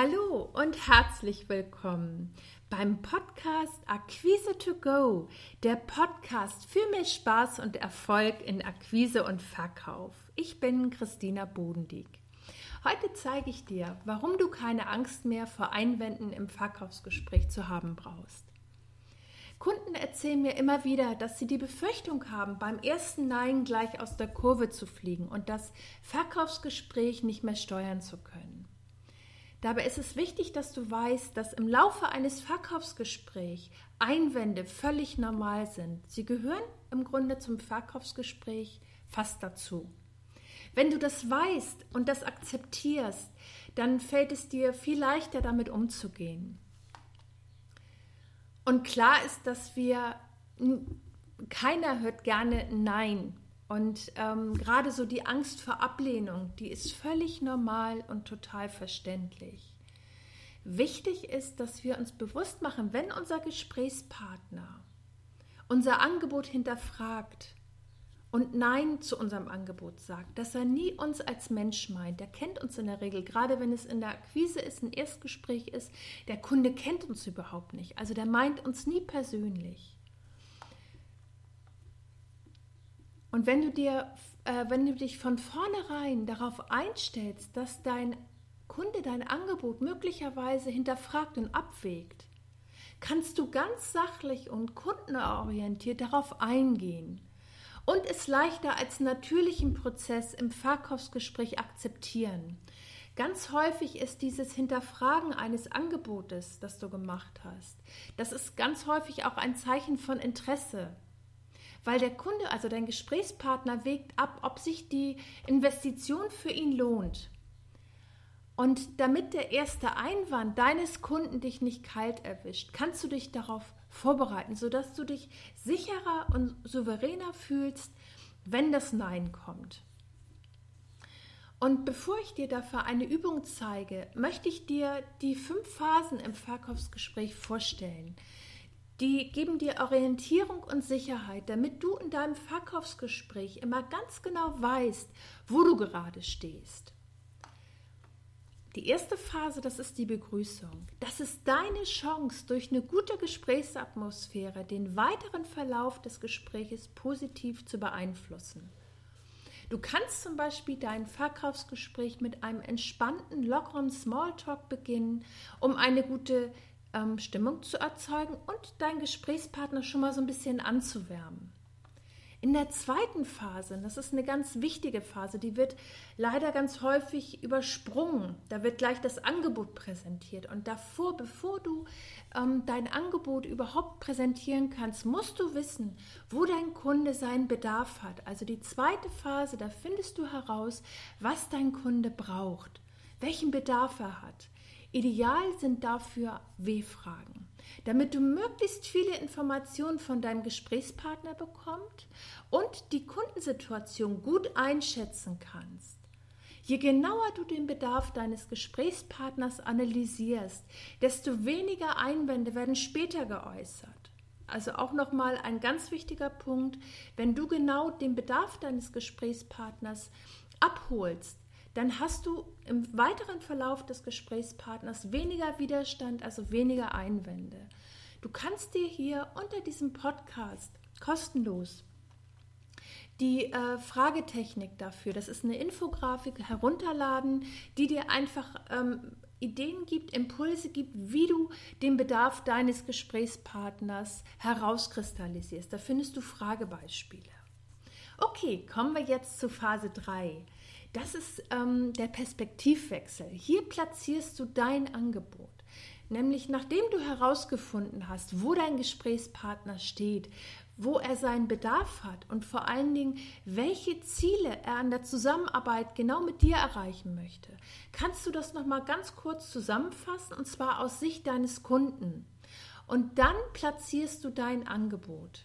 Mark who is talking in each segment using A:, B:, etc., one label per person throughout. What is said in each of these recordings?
A: Hallo und herzlich willkommen beim Podcast Akquise to Go, der Podcast für mehr Spaß und Erfolg in Akquise und Verkauf. Ich bin Christina Bodendieck. Heute zeige ich dir, warum du keine Angst mehr vor Einwänden im Verkaufsgespräch zu haben brauchst. Kunden erzählen mir immer wieder, dass sie die Befürchtung haben, beim ersten Nein gleich aus der Kurve zu fliegen und das Verkaufsgespräch nicht mehr steuern zu können. Dabei ist es wichtig, dass du weißt, dass im Laufe eines Verkaufsgesprächs Einwände völlig normal sind. Sie gehören im Grunde zum Verkaufsgespräch fast dazu. Wenn du das weißt und das akzeptierst, dann fällt es dir viel leichter, damit umzugehen. Und klar ist, dass wir, keiner hört gerne Nein. Und ähm, gerade so die Angst vor Ablehnung, die ist völlig normal und total verständlich. Wichtig ist, dass wir uns bewusst machen, wenn unser Gesprächspartner unser Angebot hinterfragt und Nein zu unserem Angebot sagt, dass er nie uns als Mensch meint. Der kennt uns in der Regel, gerade wenn es in der Akquise ist, ein Erstgespräch ist, der Kunde kennt uns überhaupt nicht. Also der meint uns nie persönlich. Und wenn du dir, äh, wenn du dich von vornherein darauf einstellst, dass dein Kunde dein Angebot möglicherweise hinterfragt und abwägt, kannst du ganz sachlich und kundenorientiert darauf eingehen und es leichter als natürlichen Prozess im Verkaufsgespräch akzeptieren. Ganz häufig ist dieses Hinterfragen eines Angebotes, das du gemacht hast, das ist ganz häufig auch ein Zeichen von Interesse weil der Kunde, also dein Gesprächspartner, wägt ab, ob sich die Investition für ihn lohnt. Und damit der erste Einwand deines Kunden dich nicht kalt erwischt, kannst du dich darauf vorbereiten, sodass du dich sicherer und souveräner fühlst, wenn das Nein kommt. Und bevor ich dir dafür eine Übung zeige, möchte ich dir die fünf Phasen im Verkaufsgespräch vorstellen, die geben dir Orientierung und Sicherheit, damit du in deinem Verkaufsgespräch immer ganz genau weißt, wo du gerade stehst. Die erste Phase, das ist die Begrüßung. Das ist deine Chance, durch eine gute Gesprächsatmosphäre den weiteren Verlauf des Gesprächs positiv zu beeinflussen. Du kannst zum Beispiel dein Verkaufsgespräch mit einem entspannten, lockeren Smalltalk beginnen, um eine gute ähm, Stimmung zu erzeugen und deinen Gesprächspartner schon mal so ein bisschen anzuwärmen. In der zweiten Phase, das ist eine ganz wichtige Phase, die wird leider ganz häufig übersprungen. Da wird gleich das Angebot präsentiert. Und davor, bevor du ähm, dein Angebot überhaupt präsentieren kannst, musst du wissen, wo dein Kunde seinen Bedarf hat. Also die zweite Phase, da findest du heraus, was dein Kunde braucht, welchen Bedarf er hat. Ideal sind dafür W-Fragen, damit du möglichst viele Informationen von deinem Gesprächspartner bekommst und die Kundensituation gut einschätzen kannst. Je genauer du den Bedarf deines Gesprächspartners analysierst, desto weniger Einwände werden später geäußert. Also auch nochmal ein ganz wichtiger Punkt, wenn du genau den Bedarf deines Gesprächspartners abholst, dann hast du im weiteren Verlauf des Gesprächspartners weniger Widerstand, also weniger Einwände. Du kannst dir hier unter diesem Podcast kostenlos die äh, Fragetechnik dafür, das ist eine Infografik, herunterladen, die dir einfach ähm, Ideen gibt, Impulse gibt, wie du den Bedarf deines Gesprächspartners herauskristallisierst. Da findest du Fragebeispiele. Okay, kommen wir jetzt zu Phase 3. Das ist ähm, der Perspektivwechsel. Hier platzierst du dein Angebot. Nämlich nachdem du herausgefunden hast, wo dein Gesprächspartner steht, wo er seinen Bedarf hat und vor allen Dingen, welche Ziele er an der Zusammenarbeit genau mit dir erreichen möchte, kannst du das nochmal ganz kurz zusammenfassen und zwar aus Sicht deines Kunden. Und dann platzierst du dein Angebot.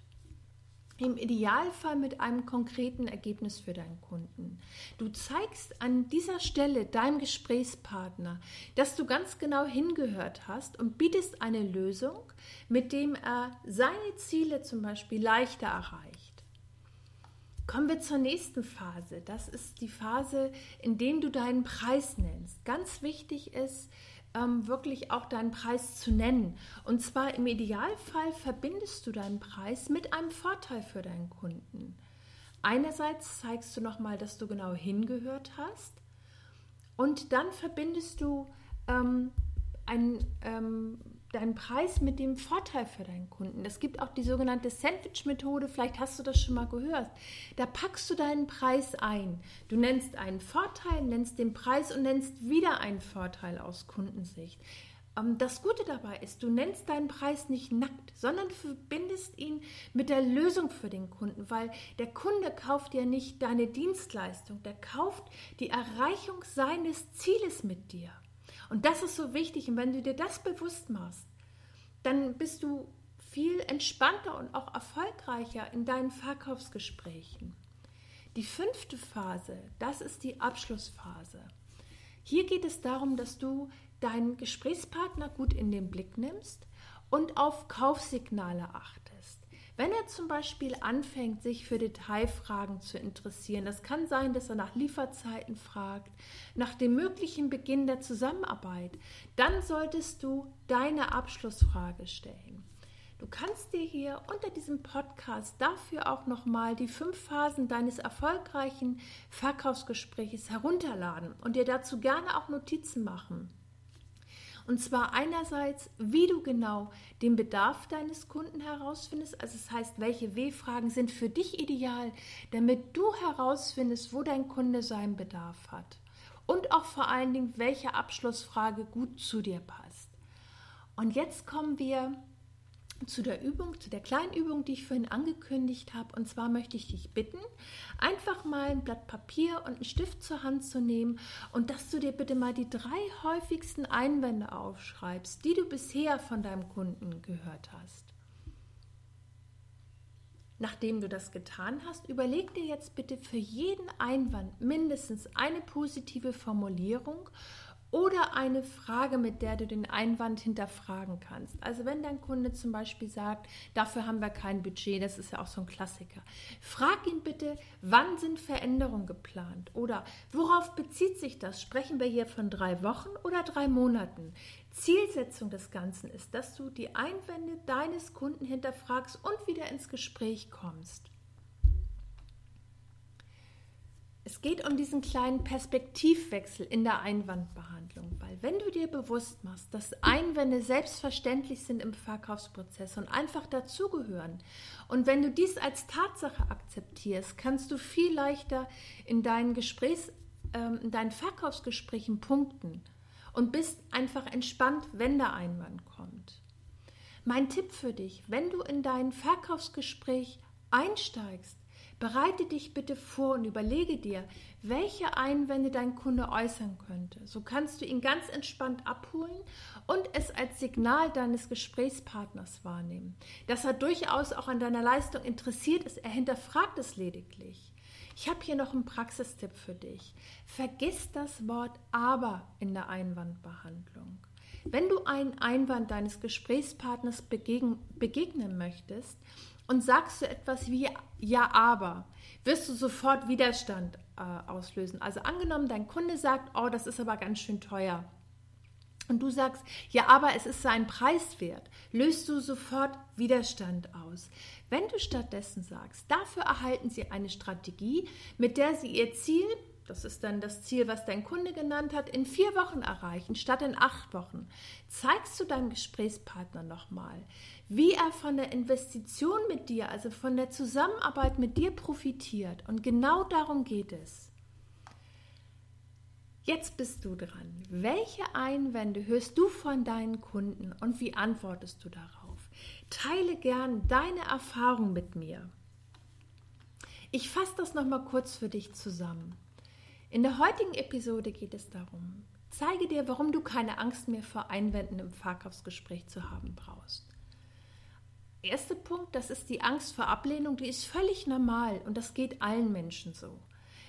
A: Im Idealfall mit einem konkreten Ergebnis für deinen Kunden. Du zeigst an dieser Stelle deinem Gesprächspartner, dass du ganz genau hingehört hast und bietest eine Lösung, mit dem er seine Ziele zum Beispiel leichter erreicht. Kommen wir zur nächsten Phase. Das ist die Phase, in der du deinen Preis nennst. Ganz wichtig ist, ähm, wirklich auch deinen Preis zu nennen. Und zwar im Idealfall verbindest du deinen Preis mit einem Vorteil für deinen Kunden. Einerseits zeigst du nochmal, dass du genau hingehört hast und dann verbindest du ähm, ein, ähm, deinen Preis mit dem Vorteil für deinen Kunden. Es gibt auch die sogenannte Sandwich-Methode, vielleicht hast du das schon mal gehört. Da packst du deinen Preis ein. Du nennst einen Vorteil, nennst den Preis und nennst wieder einen Vorteil aus Kundensicht. Ähm, das Gute dabei ist, du nennst deinen Preis nicht nackt, sondern verbindest ihn mit der Lösung für den Kunden, weil der Kunde kauft ja nicht deine Dienstleistung, der kauft die Erreichung seines Zieles mit dir. Und das ist so wichtig. Und wenn du dir das bewusst machst, dann bist du viel entspannter und auch erfolgreicher in deinen Verkaufsgesprächen. Die fünfte Phase, das ist die Abschlussphase. Hier geht es darum, dass du deinen Gesprächspartner gut in den Blick nimmst und auf Kaufsignale achtest. Wenn er zum Beispiel anfängt, sich für Detailfragen zu interessieren, das kann sein, dass er nach Lieferzeiten fragt, nach dem möglichen Beginn der Zusammenarbeit, dann solltest du deine Abschlussfrage stellen. Du kannst dir hier unter diesem Podcast dafür auch nochmal die fünf Phasen deines erfolgreichen Verkaufsgesprächs herunterladen und dir dazu gerne auch Notizen machen. Und zwar einerseits, wie du genau den Bedarf deines Kunden herausfindest. Also das heißt, welche W-Fragen sind für dich ideal, damit du herausfindest, wo dein Kunde seinen Bedarf hat. Und auch vor allen Dingen, welche Abschlussfrage gut zu dir passt. Und jetzt kommen wir zu der Übung, zu der kleinen Übung, die ich vorhin angekündigt habe. Und zwar möchte ich dich bitten, einfach mal ein Blatt Papier und einen Stift zur Hand zu nehmen und dass du dir bitte mal die drei häufigsten Einwände aufschreibst, die du bisher von deinem Kunden gehört hast. Nachdem du das getan hast, überleg dir jetzt bitte für jeden Einwand mindestens eine positive Formulierung oder eine Frage, mit der du den Einwand hinterfragen kannst. Also wenn dein Kunde zum Beispiel sagt, dafür haben wir kein Budget, das ist ja auch so ein Klassiker. Frag ihn bitte, wann sind Veränderungen geplant oder worauf bezieht sich das? Sprechen wir hier von drei Wochen oder drei Monaten? Zielsetzung des Ganzen ist, dass du die Einwände deines Kunden hinterfragst und wieder ins Gespräch kommst. Es geht um diesen kleinen Perspektivwechsel in der Einwandbehandlung, weil wenn du dir bewusst machst, dass Einwände selbstverständlich sind im Verkaufsprozess und einfach dazugehören und wenn du dies als Tatsache akzeptierst, kannst du viel leichter in deinen Gesprächs, äh, in deinen Verkaufsgesprächen punkten und bist einfach entspannt, wenn der Einwand kommt. Mein Tipp für dich, wenn du in dein Verkaufsgespräch einsteigst, Bereite dich bitte vor und überlege dir, welche Einwände dein Kunde äußern könnte. So kannst du ihn ganz entspannt abholen und es als Signal deines Gesprächspartners wahrnehmen, dass er durchaus auch an deiner Leistung interessiert ist. Er hinterfragt es lediglich. Ich habe hier noch einen Praxistipp für dich. Vergiss das Wort aber in der Einwandbehandlung. Wenn du einen Einwand deines Gesprächspartners begegnen möchtest, und sagst du etwas wie ja, aber, wirst du sofort Widerstand äh, auslösen. Also angenommen, dein Kunde sagt, oh, das ist aber ganz schön teuer. Und du sagst, ja, aber es ist seinen Preis wert, löst du sofort Widerstand aus. Wenn du stattdessen sagst, dafür erhalten sie eine Strategie, mit der sie ihr Ziel das ist dann das Ziel, was dein Kunde genannt hat, in vier Wochen erreichen, statt in acht Wochen, zeigst du deinem Gesprächspartner nochmal, wie er von der Investition mit dir, also von der Zusammenarbeit mit dir profitiert. Und genau darum geht es. Jetzt bist du dran. Welche Einwände hörst du von deinen Kunden und wie antwortest du darauf? Teile gern deine Erfahrung mit mir. Ich fasse das nochmal kurz für dich zusammen. In der heutigen Episode geht es darum, zeige dir, warum du keine Angst mehr vor Einwänden im Verkaufsgespräch zu haben brauchst. Erster Punkt, das ist die Angst vor Ablehnung, die ist völlig normal und das geht allen Menschen so.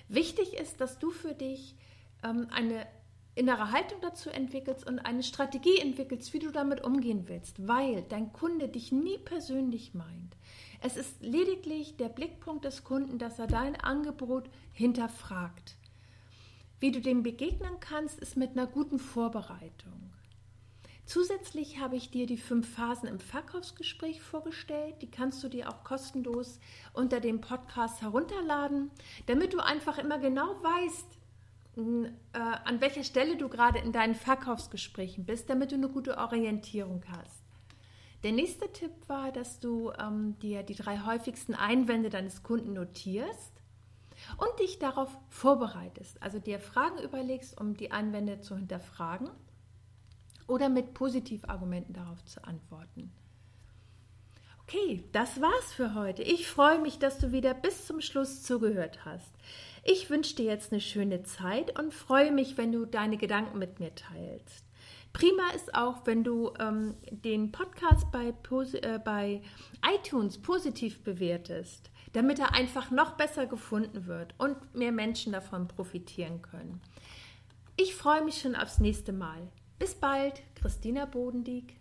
A: Wichtig ist, dass du für dich ähm, eine innere Haltung dazu entwickelst und eine Strategie entwickelst, wie du damit umgehen willst, weil dein Kunde dich nie persönlich meint. Es ist lediglich der Blickpunkt des Kunden, dass er dein Angebot hinterfragt. Wie du dem begegnen kannst, ist mit einer guten Vorbereitung. Zusätzlich habe ich dir die fünf Phasen im Verkaufsgespräch vorgestellt. Die kannst du dir auch kostenlos unter dem Podcast herunterladen, damit du einfach immer genau weißt, äh, an welcher Stelle du gerade in deinen Verkaufsgesprächen bist, damit du eine gute Orientierung hast. Der nächste Tipp war, dass du ähm, dir die drei häufigsten Einwände deines Kunden notierst und dich darauf vorbereitest. Also dir Fragen überlegst, um die Einwände zu hinterfragen oder mit Positivargumenten darauf zu antworten. Okay, das war's für heute. Ich freue mich, dass du wieder bis zum Schluss zugehört hast. Ich wünsche dir jetzt eine schöne Zeit und freue mich, wenn du deine Gedanken mit mir teilst. Prima ist auch, wenn du ähm, den Podcast bei, äh, bei iTunes positiv bewertest, damit er einfach noch besser gefunden wird und mehr Menschen davon profitieren können. Ich freue mich schon aufs nächste Mal. Bis bald, Christina Bodendieck.